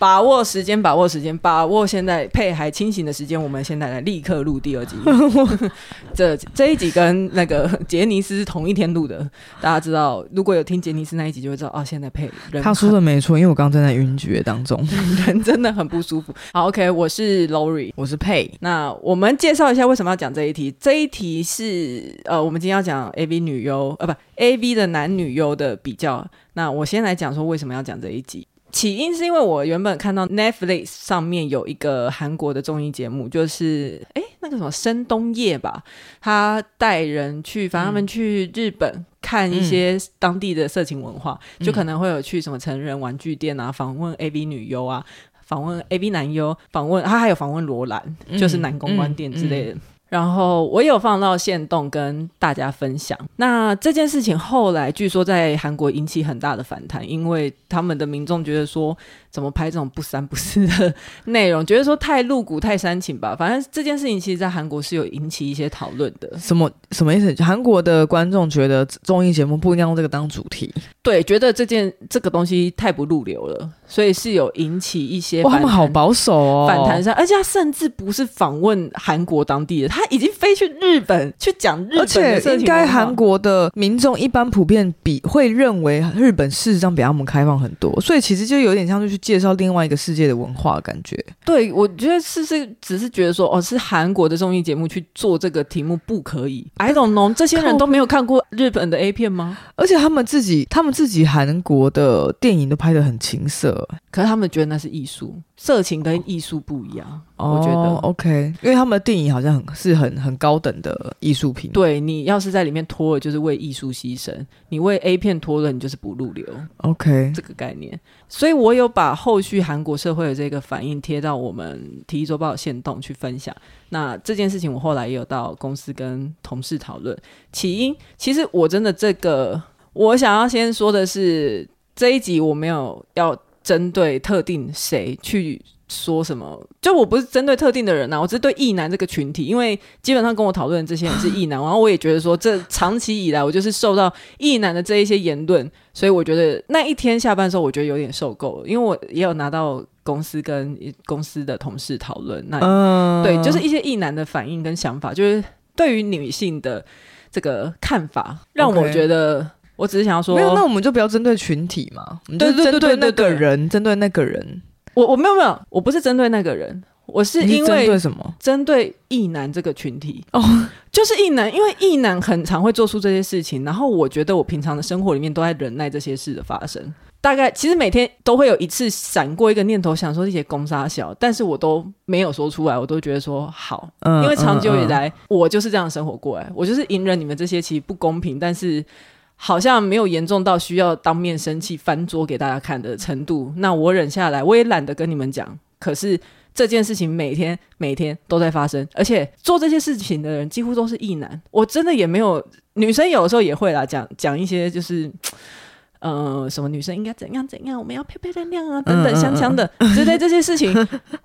把握时间，把握时间，把握现在配还清醒的时间。我们现在来立刻录第二集。这这一集跟那个杰尼斯是同一天录的。大家知道，如果有听杰尼斯那一集，就会知道哦。现在配人他说的没错，因为我刚刚正在晕厥当中，人真的很不舒服。好，OK，我是 Lori，我是佩。那我们介绍一下为什么要讲这一题。这一题是呃，我们今天要讲 AV 女优呃，不 AV 的男女优的比较。那我先来讲说为什么要讲这一集。起因是因为我原本看到 Netflix 上面有一个韩国的综艺节目，就是哎那个什么申东烨吧，他带人去，反正他们去日本看一些当地的色情文化，嗯、就可能会有去什么成人玩具店啊，访问 AV 女优啊，访问 AV 男优，访问他还有访问罗兰，就是男公关店之类的。嗯嗯嗯然后我有放到线动跟大家分享。那这件事情后来据说在韩国引起很大的反弹，因为他们的民众觉得说，怎么拍这种不三不四的内容，觉得说太露骨、太煽情吧。反正这件事情其实，在韩国是有引起一些讨论的。什么什么意思？韩国的观众觉得综艺节目不应该用这个当主题，对，觉得这件这个东西太不入流了，所以是有引起一些哇他们好保守哦，反弹上，而且他甚至不是访问韩国当地的，他已经飞去日本去讲日本的事情。而且应该韩国的民众一般普遍比会认为日本事实上比他们开放很多，所以其实就有点像就是。介绍另外一个世界的文化，感觉对，我觉得是是只是觉得说哦，是韩国的综艺节目去做这个题目不可以。I don't know，这些人都没有看过日本的 A 片吗？而且他们自己，他们自己韩国的电影都拍的很情色，可是他们觉得那是艺术。色情跟艺术不一样，哦、我觉得 OK，因为他们的电影好像很是很很高等的艺术品。对，你要是在里面脱了，就是为艺术牺牲；你为 A 片脱了，你就是不入流。OK，这个概念。所以我有把后续韩国社会的这个反应贴到我们《体育周报》的线动去分享。那这件事情我后来也有到公司跟同事讨论。起因其实我真的这个，我想要先说的是，这一集我没有要。针对特定谁去说什么？就我不是针对特定的人呐、啊，我只是对异男这个群体，因为基本上跟我讨论的这些人是异男，然后我也觉得说，这长期以来我就是受到异男的这一些言论，所以我觉得那一天下班的时候，我觉得有点受够了，因为我也有拿到公司跟公司的同事讨论，那、uh、对，就是一些异男的反应跟想法，就是对于女性的这个看法，让我觉得。Okay. 我只是想要说，没有，那我们就不要针对群体嘛，我们就针对那个人，针对那个人。我我没有没有，我不是针对那个人，我是因为针对什么？针对异男这个群体哦，就是异男，因为异男很常会做出这些事情，然后我觉得我平常的生活里面都在忍耐这些事的发生。大概其实每天都会有一次闪过一个念头，想说这些公杀小，但是我都没有说出来，我都觉得说好，嗯、因为长久以来、嗯嗯、我就是这样生活过来，我就是隐忍你们这些其实不公平，但是。好像没有严重到需要当面生气翻桌给大家看的程度，那我忍下来，我也懒得跟你们讲。可是这件事情每天每天都在发生，而且做这些事情的人几乎都是异男。我真的也没有女生，有的时候也会啦，讲讲一些就是，呃，什么女生应该怎样怎样，我们要漂漂亮亮啊，等等香香的之类这些事情，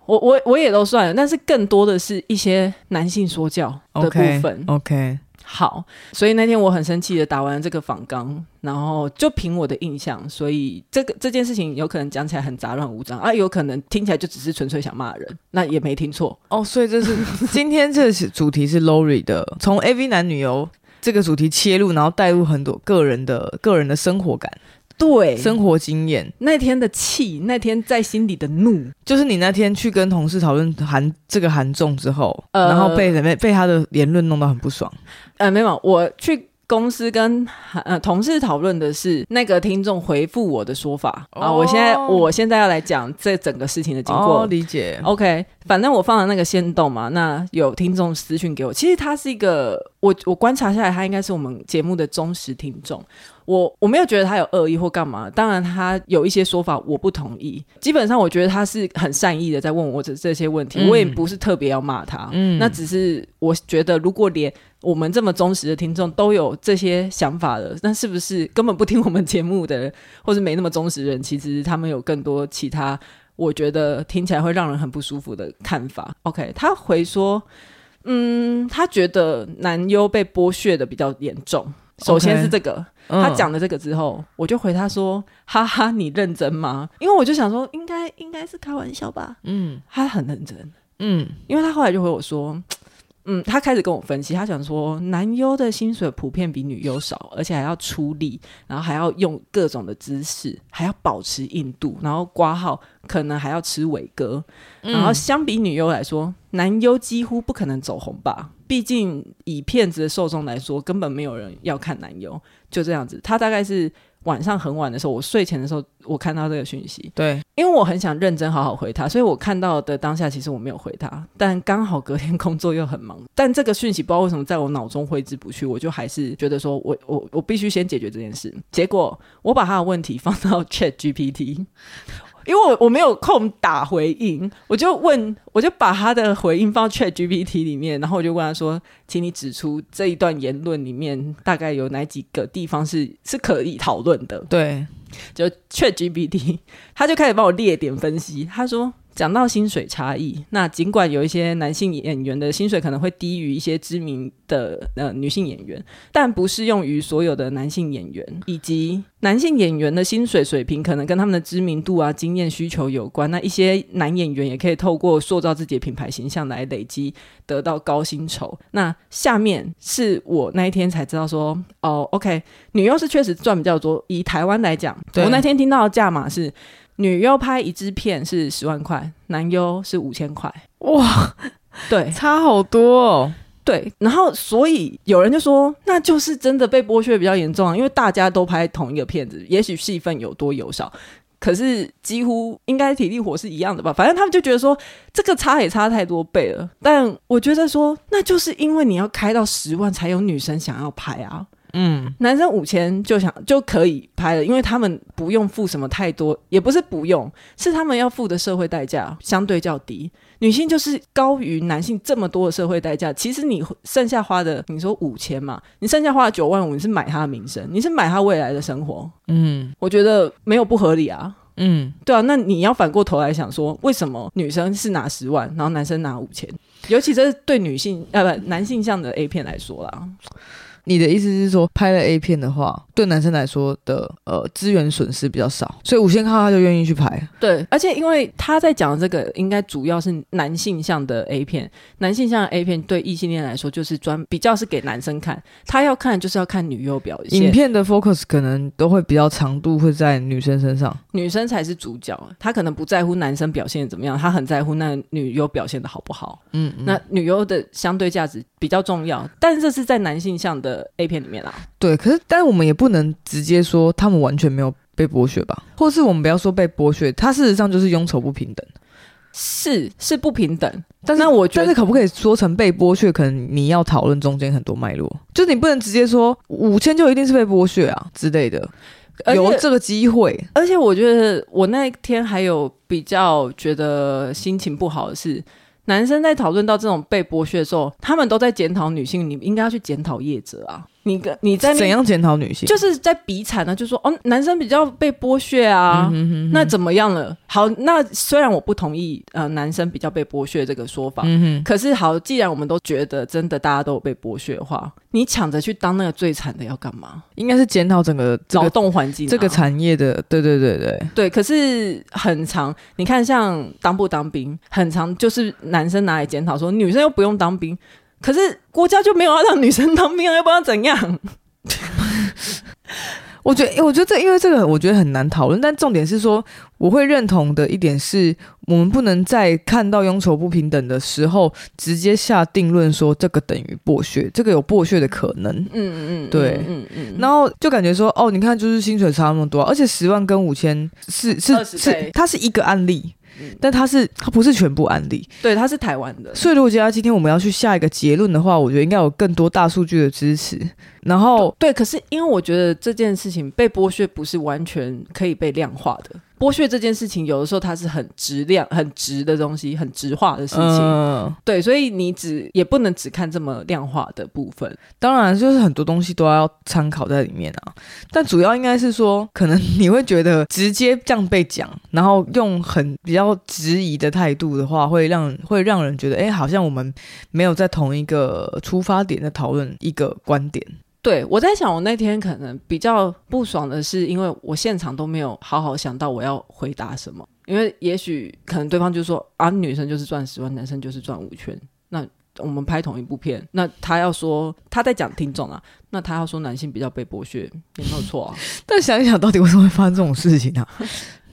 我我我也都算了。但是更多的是一些男性说教的部分。OK, okay. 好，所以那天我很生气的打完这个访纲，然后就凭我的印象，所以这个这件事情有可能讲起来很杂乱无章啊，有可能听起来就只是纯粹想骂人，那也没听错哦。所以这是今天这是主题是 Lori 的，从 AV 男女游这个主题切入，然后带入很多个人的个人的生活感。对，生活经验，那天的气，那天在心里的怒，就是你那天去跟同事讨论韩这个韩综之后，呃、然后被被被他的言论弄到很不爽。呃，没有，我去公司跟呃同事讨论的是那个听众回复我的说法、哦、啊。我现在我现在要来讲这整个事情的经过，哦、理解。OK，反正我放了那个先动嘛，那有听众私讯给我，其实他是一个，我我观察下来，他应该是我们节目的忠实听众。我我没有觉得他有恶意或干嘛，当然他有一些说法我不同意。基本上我觉得他是很善意的在问我这这些问题，嗯、我也不是特别要骂他。嗯，那只是我觉得如果连我们这么忠实的听众都有这些想法的，那是不是根本不听我们节目的人，或是没那么忠实的人，其实他们有更多其他我觉得听起来会让人很不舒服的看法？OK，他回说，嗯，他觉得男优被剥削的比较严重。首先是这个，okay, 他讲了这个之后，嗯、我就回他说：“哈哈，你认真吗？”因为我就想说，应该应该是开玩笑吧。嗯，他很认真。嗯，因为他后来就回我说。嗯，他开始跟我分析，他想说男优的薪水普遍比女优少，而且还要出力，然后还要用各种的姿势，还要保持硬度，然后挂号可能还要吃伟哥，然后相比女优来说，男优几乎不可能走红吧？毕竟以骗子的受众来说，根本没有人要看男优，就这样子。他大概是。晚上很晚的时候，我睡前的时候，我看到这个讯息。对，因为我很想认真好好回他，所以我看到的当下，其实我没有回他。但刚好隔天工作又很忙，但这个讯息不知道为什么在我脑中挥之不去，我就还是觉得说我我我必须先解决这件事。结果我把他的问题放到 Chat GPT。因为我我没有空打回应，我就问，我就把他的回应放到 Chat GPT 里面，然后我就问他说：“请你指出这一段言论里面大概有哪几个地方是是可以讨论的？”对，就 Chat GPT，他就开始帮我列点分析，他说。讲到薪水差异，那尽管有一些男性演员的薪水可能会低于一些知名的呃女性演员，但不适用于所有的男性演员，以及男性演员的薪水水平可能跟他们的知名度啊、经验需求有关。那一些男演员也可以透过塑造自己的品牌形象来累积得到高薪酬。那下面是我那一天才知道说，哦，OK，女优是确实赚比较多。以台湾来讲，我那天听到的价码是。女优拍一支片是十万块，男优是五千块。哇，对，差好多哦。对，然后所以有人就说，那就是真的被剥削比较严重啊，因为大家都拍同一个片子，也许戏份有多有少，可是几乎应该体力活是一样的吧？反正他们就觉得说，这个差也差太多倍了。但我觉得说，那就是因为你要开到十万，才有女生想要拍啊。嗯，男生五千就想就可以拍了，因为他们不用付什么太多，也不是不用，是他们要付的社会代价相对较低。女性就是高于男性这么多的社会代价，其实你剩下花的，你说五千嘛，你剩下花了九万五，你是买他的名声，你是买他未来的生活。嗯，我觉得没有不合理啊。嗯，对啊，那你要反过头来想说，为什么女生是拿十万，然后男生拿五千？尤其这是对女性呃不男性向的 A 片来说啦。你的意思是说，拍了 A 片的话，对男生来说的呃资源损失比较少，所以五千块他就愿意去拍。对，而且因为他在讲的这个，应该主要是男性向的 A 片，男性向的 A 片对异性恋来说就是专比较是给男生看，他要看就是要看女优表现。影片的 focus 可能都会比较长度会在女生身上，女生才是主角，他可能不在乎男生表现怎么样，他很在乎那女优表现的好不好。嗯，嗯，那女优的相对价值比较重要，但是这是在男性向的。A 片里面啦，对，可是但是我们也不能直接说他们完全没有被剥削吧，或是我们不要说被剥削，他事实上就是佣酬不平等，是是不平等。但是我觉得，但是可不可以说成被剥削？可能你要讨论中间很多脉络，就是你不能直接说五千就一定是被剥削啊之类的，有这个机会。而且我觉得我那一天还有比较觉得心情不好的是。男生在讨论到这种被剥削的时候，他们都在检讨女性，你应该要去检讨业者啊。你跟你在怎样检讨女性？就是在比惨呢，就说哦，男生比较被剥削啊，嗯、哼哼哼那怎么样了？好，那虽然我不同意呃，男生比较被剥削这个说法，嗯、哼可是好，既然我们都觉得真的大家都有被剥削的话，你抢着去当那个最惨的要干嘛？应该是检讨整个劳动环境、这个产业的。对对对对对。可是很长，你看像当不当兵，很长就是男生拿来检讨说女生又不用当兵。可是国家就没有要让女生当兵啊，要不然怎样？我觉得，我觉得这因为这个，我觉得很难讨论。但重点是说，我会认同的一点是，我们不能在看到佣酬不平等的时候，直接下定论说这个等于剥削，这个有剥削的可能。嗯嗯嗯，对，嗯嗯。然后就感觉说，哦，你看，就是薪水差那么多，而且十万跟五千是是是，它是一个案例。但它是它不是全部案例，对，它是台湾的。所以如果接下来今天我们要去下一个结论的话，我觉得应该有更多大数据的支持。然后对，可是因为我觉得这件事情被剥削不是完全可以被量化的。剥削这件事情，有的时候它是很质量、很直的东西，很直化的事情。嗯、对，所以你只也不能只看这么量化的部分。当然，就是很多东西都要参考在里面啊。但主要应该是说，可能你会觉得直接这样被讲，然后用很比较质疑的态度的话，会让会让人觉得，哎，好像我们没有在同一个出发点在讨论一个观点。对，我在想，我那天可能比较不爽的是，因为我现场都没有好好想到我要回答什么，因为也许可能对方就说啊，女生就是赚十万，男生就是赚五千，那我们拍同一部片，那他要说他在讲听众啊，那他要说男性比较被剥削，也没有错啊。但想一想，到底为什么会发生这种事情呢、啊？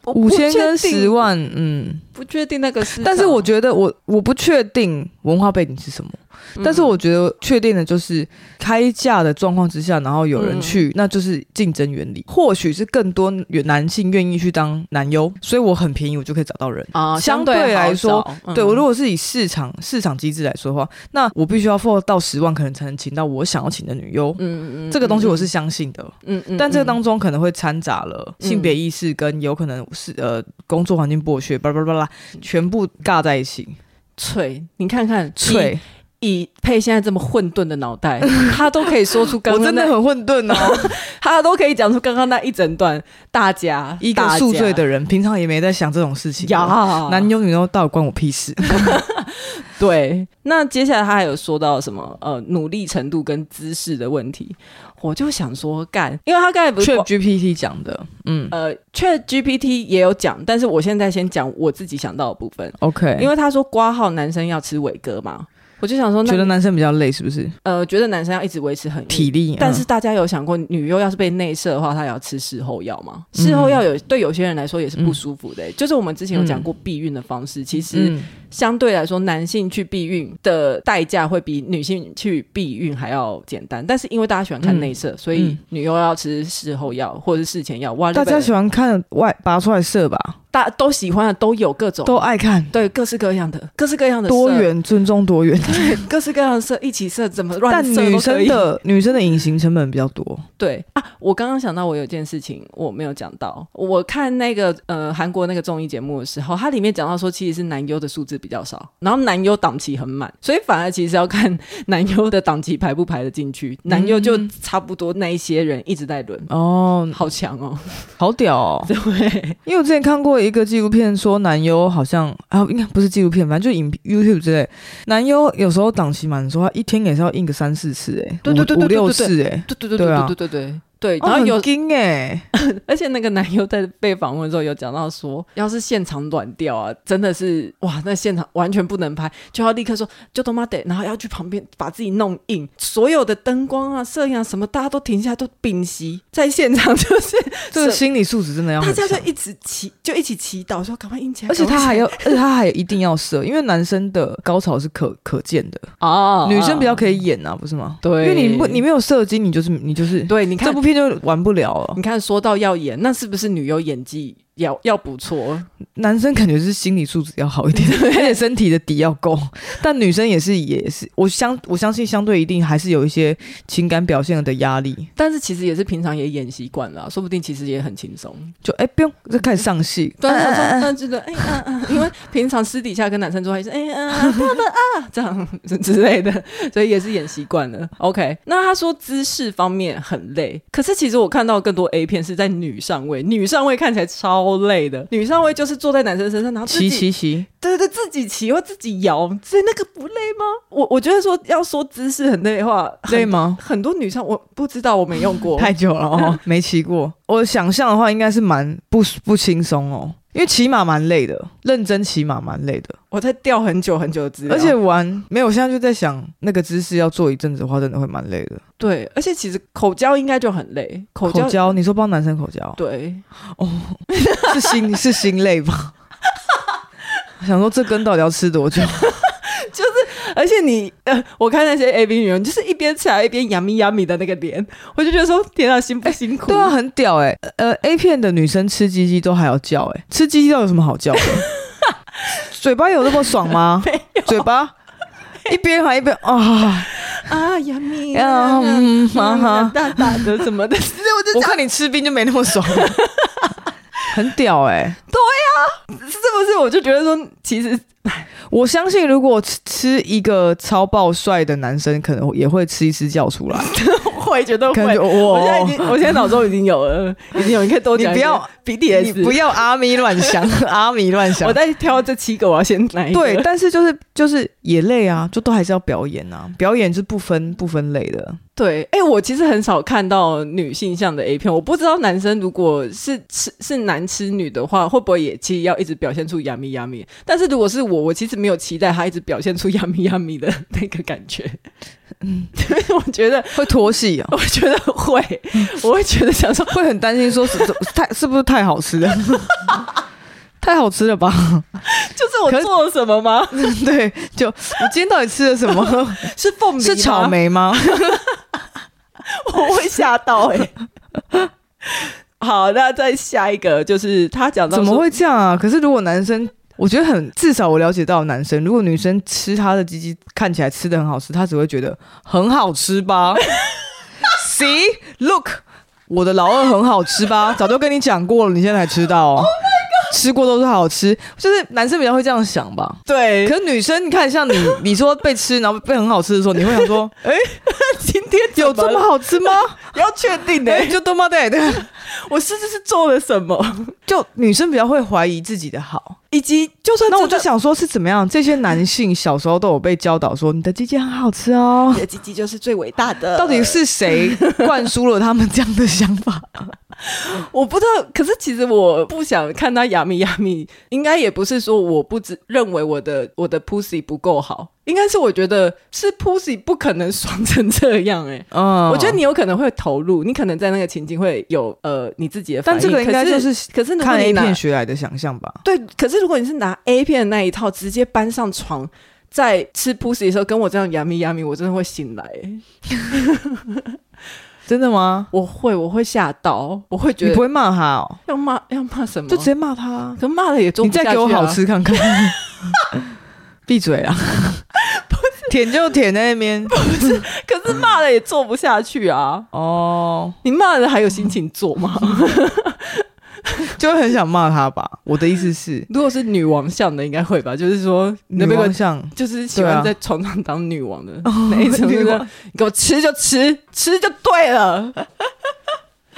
五千跟十万，嗯，不确定那个是，但是我觉得我我不确定文化背景是什么。但是我觉得确定的就是开价的状况之下，然后有人去，嗯、那就是竞争原理。或许是更多男性愿意去当男优，所以我很便宜，我就可以找到人啊。相对来说，嗯、对我如果是以市场市场机制来说的话，那我必须要付到十万，可能才能请到我想要请的女优。嗯嗯嗯，这个东西我是相信的。嗯嗯，但这个当中可能会掺杂了性别意识跟有可能是呃工作环境剥削，巴拉巴拉，全部尬在一起。脆，你看看脆。以配现在这么混沌的脑袋，他都可以说出刚刚。我真的很混沌哦，他都可以讲出刚刚那一整段。大家一个宿醉的人，平常也没在想这种事情。呀，男优女优到底关我屁事？对，那接下来他还有说到什么？呃，努力程度跟姿势的问题，我就想说干，因为他刚才不是 ChatGPT 讲的，嗯，呃，ChatGPT 也有讲，但是我现在先讲我自己想到的部分。OK，因为他说挂号男生要吃伟哥嘛。我就想说，觉得男生比较累，是不是？呃，觉得男生要一直维持很体力。但是大家有想过，女优要是被内射的话，她也要吃事后药吗？事后药有对有些人来说也是不舒服的。就是我们之前有讲过避孕的方式，其实相对来说，男性去避孕的代价会比女性去避孕还要简单。但是因为大家喜欢看内射，所以女优要吃事后药或者是事前药。哇，大家喜欢看外拔出来射吧？大家都喜欢的都有各种，都爱看，对，各式各样的，各式各样的多元，尊重多元，对，各式各样的色一起射，怎么乱射？但女生的女生的隐形成本比较多。对啊，我刚刚想到，我有件事情我没有讲到。我看那个呃韩国那个综艺节目的时候，它里面讲到说，其实是男优的数字比较少，然后男优档期很满，所以反而其实要看男优的档期排不排得进去。男优就差不多那一些人一直在轮哦，好强哦，好屌哦，对，因为我之前看过。一个纪录片说男优好像啊，应该不是纪录片，反正就影 YouTube 之类。男优有时候档期满的时候，他一天也是要印个三四次，哎，对对对对，五六次，哎，对对对对对对对对。然后有惊哎，而且那个男优在被访问的时候有讲到说，要是现场软掉啊，真的是哇，那现场完全不能拍，就要立刻说就他妈得，然后要去旁边把自己弄硬，所有的灯光啊、摄影啊什么，大家都停下来都屏息在现场，就是 这个心理素质真的要，大家就一直祈就一起祈祷说赶快硬起来，而且他还要，而且他还一定要射，因为男生的高潮是可可见的。啊，女生比较可以演啊，不是吗？对，因为你不你没有射精，你就是你就是对，你看这部片就玩不了了。你看，说到要演，那是不是女优演技？要要不错，男生感觉是心理素质要好一点，而且身体的底要够。但女生也是也是，我相我相信相对一定还是有一些情感表现的压力。但是其实也是平常也演习惯了，说不定其实也很轻松。就哎、欸、不用就开始上戏，对，但是的哎嗯嗯，因为平常私底下跟男生做还是哎嗯啊这样 之类的，所以也是演习惯了。OK，那他说姿势方面很累，可是其实我看到更多 A 片是在女上位，女上位看起来超。超累的，女上位就是坐在男生身上，然后骑骑骑，对对对，自己骑或自己摇，所以那个不累吗？我我觉得说要说姿势很累的话，累吗？很多女生我不知道，我没用过 太久了哦，没骑过。我想象的话，应该是蛮不不轻松哦。因为骑马蛮累的，认真骑马蛮累的。我在调很久很久的资料，而且玩没有，我现在就在想那个姿势要做一阵子的话，真的会蛮累的。对，而且其实口交应该就很累。口交，口交你说帮男生口交？对，哦，是心是心累吧？想说这根到底要吃多久？就是，而且你呃，我看那些 AV 女人，就是一边吃还一边 yummy yummy 的那个脸，我就觉得说，天啊，辛不辛苦？对啊，很屌哎、欸。呃，A 片的女生吃鸡鸡都还要叫哎、欸，吃鸡鸡到底有什么好叫的？嘴巴有那么爽吗？没有，嘴巴一边还一边啊啊 yummy 啊，嗯哈哈，大大的什么的，我看你吃冰就没那么爽，很屌哎、欸。对呀、啊，是不是？我就觉得说，其实。我相信，如果吃一个超爆帅的男生，可能也会吃一吃叫出来。会，绝对会。我现在已经，我现在脑中已经有了，已经有。你可以多讲。你不要 BTS，你不要阿咪乱想，阿咪乱想。我在挑这七个，我要先来。对，但是就是就是也累啊，就都还是要表演啊，表演是不分不分类的。对，哎、欸，我其实很少看到女性向的 A 片，我不知道男生如果是吃是男吃女的话，会不会也其实要一直表现出 yummy yummy？但是如果是我，我其实没有期待他一直表现出 yummy yummy 的那个感觉。嗯，我觉得会脱戏啊，我觉得会，我会觉得想说会很担心说是太是不是太好吃了。太好吃了吧？就是我做了什么吗？对，就我今天到底吃了什么？是凤梨？是草莓吗？我会吓到哎、欸。好，那再下一个就是他讲到怎么会这样啊？可是如果男生，我觉得很至少我了解到男生，如果女生吃他的鸡鸡看起来吃的很好吃，他只会觉得很好吃吧？See, look，我的老二很好吃吧？早就跟你讲过了，你现在才吃到哦。吃过都是好吃，就是男生比较会这样想吧。对，可是女生，你看像你，你说被吃，然后被很好吃的时候，你会想说，哎、欸，今天有这么好吃吗？要确定的、欸，就多么对对，我甚至是做了什么？就女生比较会怀疑自己的好，以及就算那我就想说，是怎么样？这些男性小时候都有被教导说，你的鸡鸡很好吃哦，你的鸡鸡就是最伟大的。到底是谁灌输了他们这样的想法？我不知道，可是其实我不想看到亚米亚米，应该也不是说我不知认为我的我的 pussy 不够好，应该是我觉得是 pussy 不可能爽成这样哎、欸。嗯，我觉得你有可能会投入，你可能在那个情境会有呃你自己的反应，但这个应该就是可是看 A 片学来的想象吧？对，可是如果你是拿 A 片的那一套直接搬上床，在吃 pussy 的时候跟我这样亚米亚米，我真的会醒来、欸。真的吗？我会，我会吓到，我会觉得你不会骂他哦？要骂要骂什么？就直接骂他，可骂了也做不下去、啊。你再给我好吃看看，闭嘴啊！舔就舔在那边，不是。可是骂了也做不下去啊！哦，你骂了还有心情做吗？就会很想骂他吧。我的意思是，如果是女王像的，应该会吧。就是说，女王像就是喜欢在床上当女王的那一种。你给我吃就吃，吃就对了。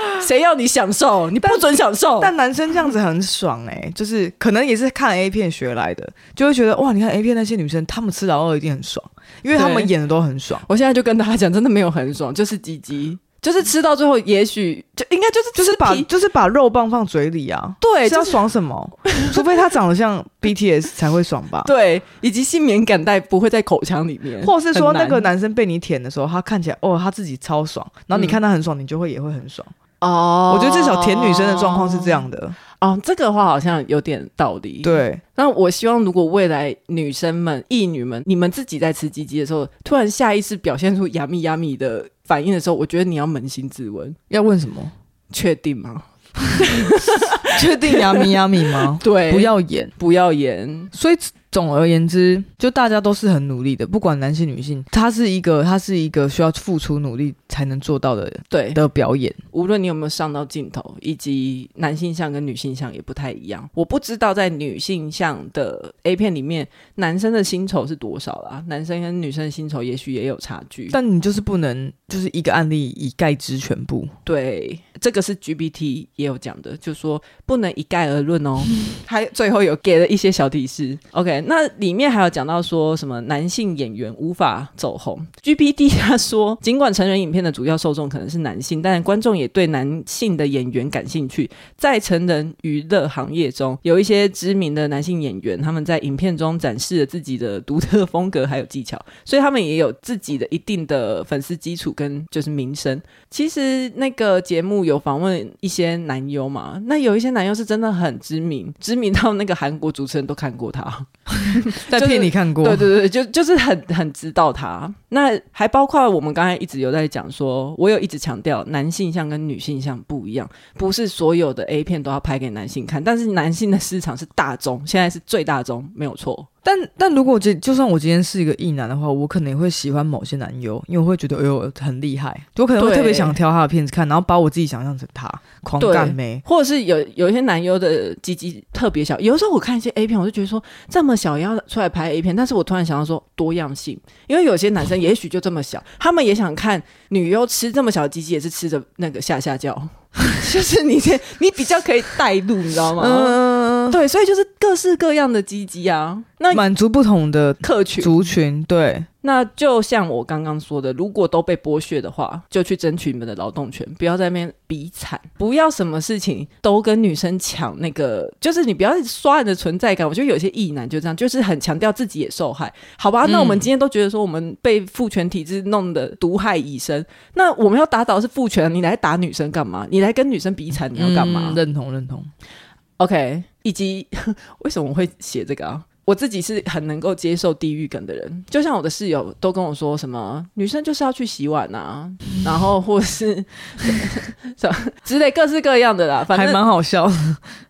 谁要你享受？你不准享受。但男生这样子很爽哎、欸，就是可能也是看 A 片学来的，就会觉得哇，你看 A 片那些女生，她们吃老二一定很爽，因为她们演的都很爽。我现在就跟大家讲，真的没有很爽，就是鸡鸡。就是吃到最后，也许就应该就是就是把就是把肉棒放嘴里啊，对，是要爽什么？除非他长得像 BTS 才会爽吧？对，以及性敏感带不会在口腔里面，或是说那个男生被你舔的时候，他看起来哦他自己超爽，然后你看他很爽，你就会也会很爽哦。我觉得至少舔女生的状况是这样的。哦，这个话好像有点道理。对，那我希望如果未来女生们、异女们，你们自己在吃鸡鸡的时候，突然下意识表现出 yummy yummy 的反应的时候，我觉得你要扪心自问，要问什么？确定吗？确定 yummy yummy 吗？对，不要演，不要演。所以。总而言之，就大家都是很努力的，不管男性女性，它是一个，它是一个需要付出努力才能做到的，对的表演。无论你有没有上到镜头，以及男性向跟女性向也不太一样。我不知道在女性向的 A 片里面，男生的薪酬是多少啦？男生跟女生的薪酬也许也有差距，但你就是不能就是一个案例以概之全部。对，这个是 GPT 也有讲的，就是说不能一概而论哦。还最后有给了一些小提示，OK。那里面还有讲到说什么男性演员无法走红？GPT 他说，尽管成人影片的主要受众可能是男性，但观众也对男性的演员感兴趣。在成人娱乐行业中，有一些知名的男性演员，他们在影片中展示了自己的独特风格还有技巧，所以他们也有自己的一定的粉丝基础跟就是名声。其实那个节目有访问一些男优嘛，那有一些男优是真的很知名，知名到那个韩国主持人都看过他。在片里看过，就是、对对对，就就是很很知道他。那还包括我们刚才一直有在讲说，我有一直强调男性向跟女性向不一样，不是所有的 A 片都要拍给男性看，但是男性的市场是大众，现在是最大众，没有错。但但如果就就算我今天是一个异男的话，我可能也会喜欢某些男优，因为我会觉得哎呦很厉害，我可能会特别想挑他的片子看，然后把我自己想象成他狂干妹，或者是有有一些男优的鸡鸡特别小，有的时候我看一些 A 片，我就觉得说这么小要出来拍 A 片，但是我突然想到说多样性，因为有些男生也许就这么小，他们也想看女优吃这么小的鸡鸡，也是吃着那个下下叫。就是你，你比较可以带路，你知道吗？嗯，对，所以就是各式各样的鸡鸡啊，那满足不同的客群族群，对。那就像我刚刚说的，如果都被剥削的话，就去争取你们的劳动权，不要在那边比惨，不要什么事情都跟女生抢那个，就是你不要刷你的存在感。我觉得有些异男就这样，就是很强调自己也受害，好吧？那我们今天都觉得说我们被父权体制弄得毒害已深，那我们要打倒是父权，你来打女生干嘛？你来跟女生比惨，你要干嘛？嗯，认同认同。OK，以及 为什么我会写这个啊？我自己是很能够接受地狱梗的人，就像我的室友都跟我说什么女生就是要去洗碗啊，然后或是 什么之类各式各样的啦，反正还蛮好笑。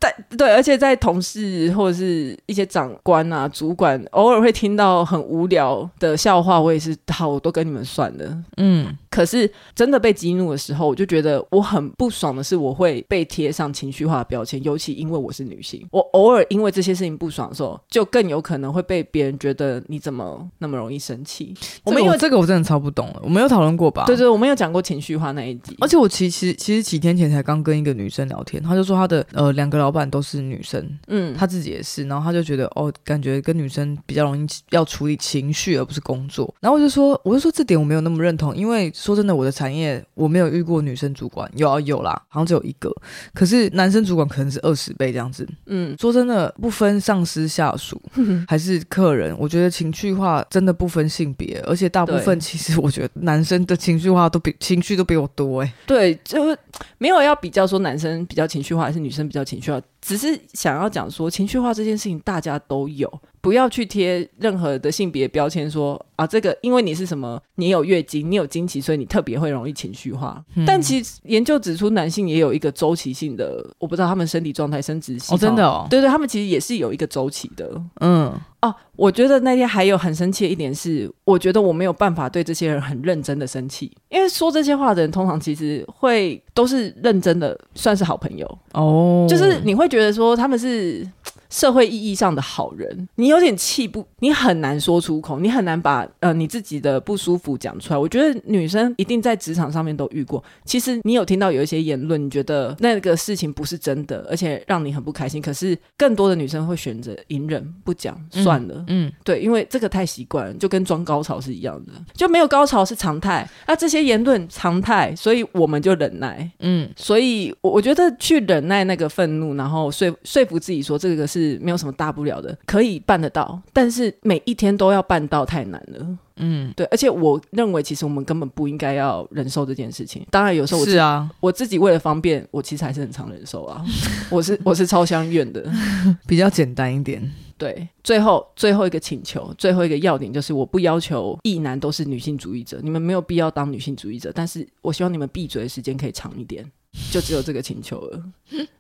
但对，而且在同事或者是一些长官啊、主管，偶尔会听到很无聊的笑话，我也是好，我都跟你们算了。嗯，可是真的被激怒的时候，我就觉得我很不爽的是，我会被贴上情绪化的标签，尤其因为我是女性，我偶尔因为这些事情不爽的时候，就更。有可能会被别人觉得你怎么那么容易生气？我们有这个我真的超不懂了，我没有讨论过吧？对对，我们有讲过情绪化那一集。而且我其实其实几天前才刚跟一个女生聊天，她就说她的呃两个老板都是女生，嗯，她自己也是，然后她就觉得哦，感觉跟女生比较容易要处理情绪而不是工作。然后我就说，我就说这点我没有那么认同，因为说真的，我的产业我没有遇过女生主管，有啊有啦，好像只有一个，可是男生主管可能是二十倍这样子。嗯，说真的，不分上司下属。还是客人，我觉得情绪化真的不分性别，而且大部分其实我觉得男生的情绪化都比情绪都比我多哎。对，就没有要比较说男生比较情绪化还是女生比较情绪化，只是想要讲说情绪化这件事情大家都有。不要去贴任何的性别标签说，说啊，这个因为你是什么，你有月经，你有经期，所以你特别会容易情绪化。嗯、但其实研究指出，男性也有一个周期性的，我不知道他们身体状态、生殖系统，哦，真的哦，对对，他们其实也是有一个周期的。嗯，哦，我觉得那天还有很生气的一点是，我觉得我没有办法对这些人很认真的生气，因为说这些话的人通常其实会都是认真的，算是好朋友哦，就是你会觉得说他们是。社会意义上的好人，你有点气不，你很难说出口，你很难把呃你自己的不舒服讲出来。我觉得女生一定在职场上面都遇过。其实你有听到有一些言论，你觉得那个事情不是真的，而且让你很不开心。可是更多的女生会选择隐忍不讲，算了。嗯，嗯对，因为这个太习惯了，就跟装高潮是一样的，就没有高潮是常态。那这些言论常态，所以我们就忍耐。嗯，所以我我觉得去忍耐那个愤怒，然后说说服自己说这个是。是没有什么大不了的，可以办得到，但是每一天都要办到太难了。嗯，对，而且我认为其实我们根本不应该要忍受这件事情。当然有时候我是啊，我自己为了方便，我其实还是很常忍受啊。我是我是超相怨的，比较简单一点。对，最后最后一个请求，最后一个要点就是，我不要求异男都是女性主义者，你们没有必要当女性主义者，但是我希望你们闭嘴的时间可以长一点。就只有这个请求了，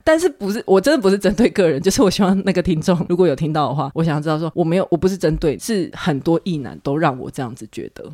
但是不是我真的不是针对个人，就是我希望那个听众如果有听到的话，我想要知道说我没有，我不是针对，是很多异男都让我这样子觉得。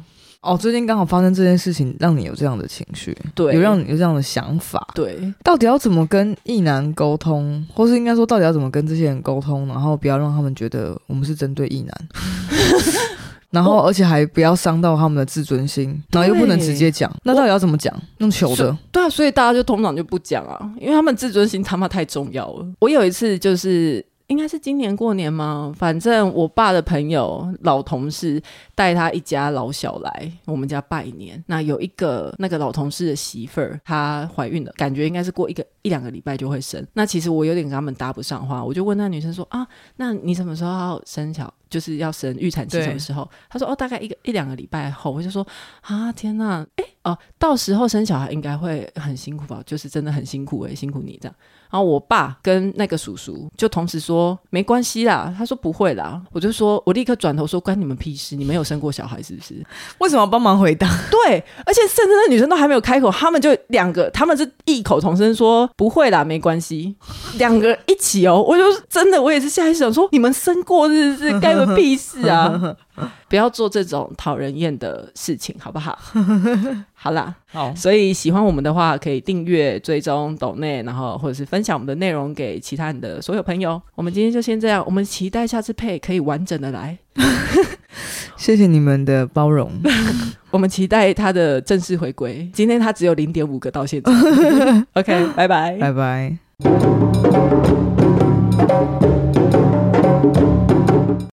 哦，最近刚好发生这件事情，让你有这样的情绪，对，有让你有这样的想法，对，到底要怎么跟异男沟通，或是应该说到底要怎么跟这些人沟通，然后不要让他们觉得我们是针对异男。然后，而且还不要伤到他们的自尊心，然后又不能直接讲，那到底要怎么讲？用求的？对啊，所以大家就通常就不讲啊，因为他们自尊心他妈太重要了。我有一次就是。应该是今年过年吗？反正我爸的朋友老同事带他一家老小来我们家拜年。那有一个那个老同事的媳妇儿，她怀孕了，感觉应该是过一个一两个礼拜就会生。那其实我有点跟他们搭不上话，我就问那女生说啊，那你什么时候要生小，就是要生预产期什么时候？他说哦，大概一个一两个礼拜后。我就说啊，天呐，诶。哦、呃，到时候生小孩应该会很辛苦吧？就是真的很辛苦诶、欸，辛苦你这样。然后我爸跟那个叔叔就同时说没关系啦，他说不会啦，我就说我立刻转头说关你们屁事，你没有生过小孩是不是？为什么帮忙回答？对，而且甚至那女生都还没有开口，他们就两个，他们是异口同声说不会啦，没关系，两个一起哦，我就真的我也是下意识想说你们生过是不是？关我屁事啊！不要做这种讨人厌的事情，好不好？好啦，好，所以喜欢我们的话，可以订阅、追踪、抖内，然后或者是分享我们的内容给其他人的所有朋友。我们今天就先这样，我们期待下次配可以完整的来。谢谢你们的包容，我们期待他的正式回归。今天他只有零点五个到现在。OK，拜拜，拜拜。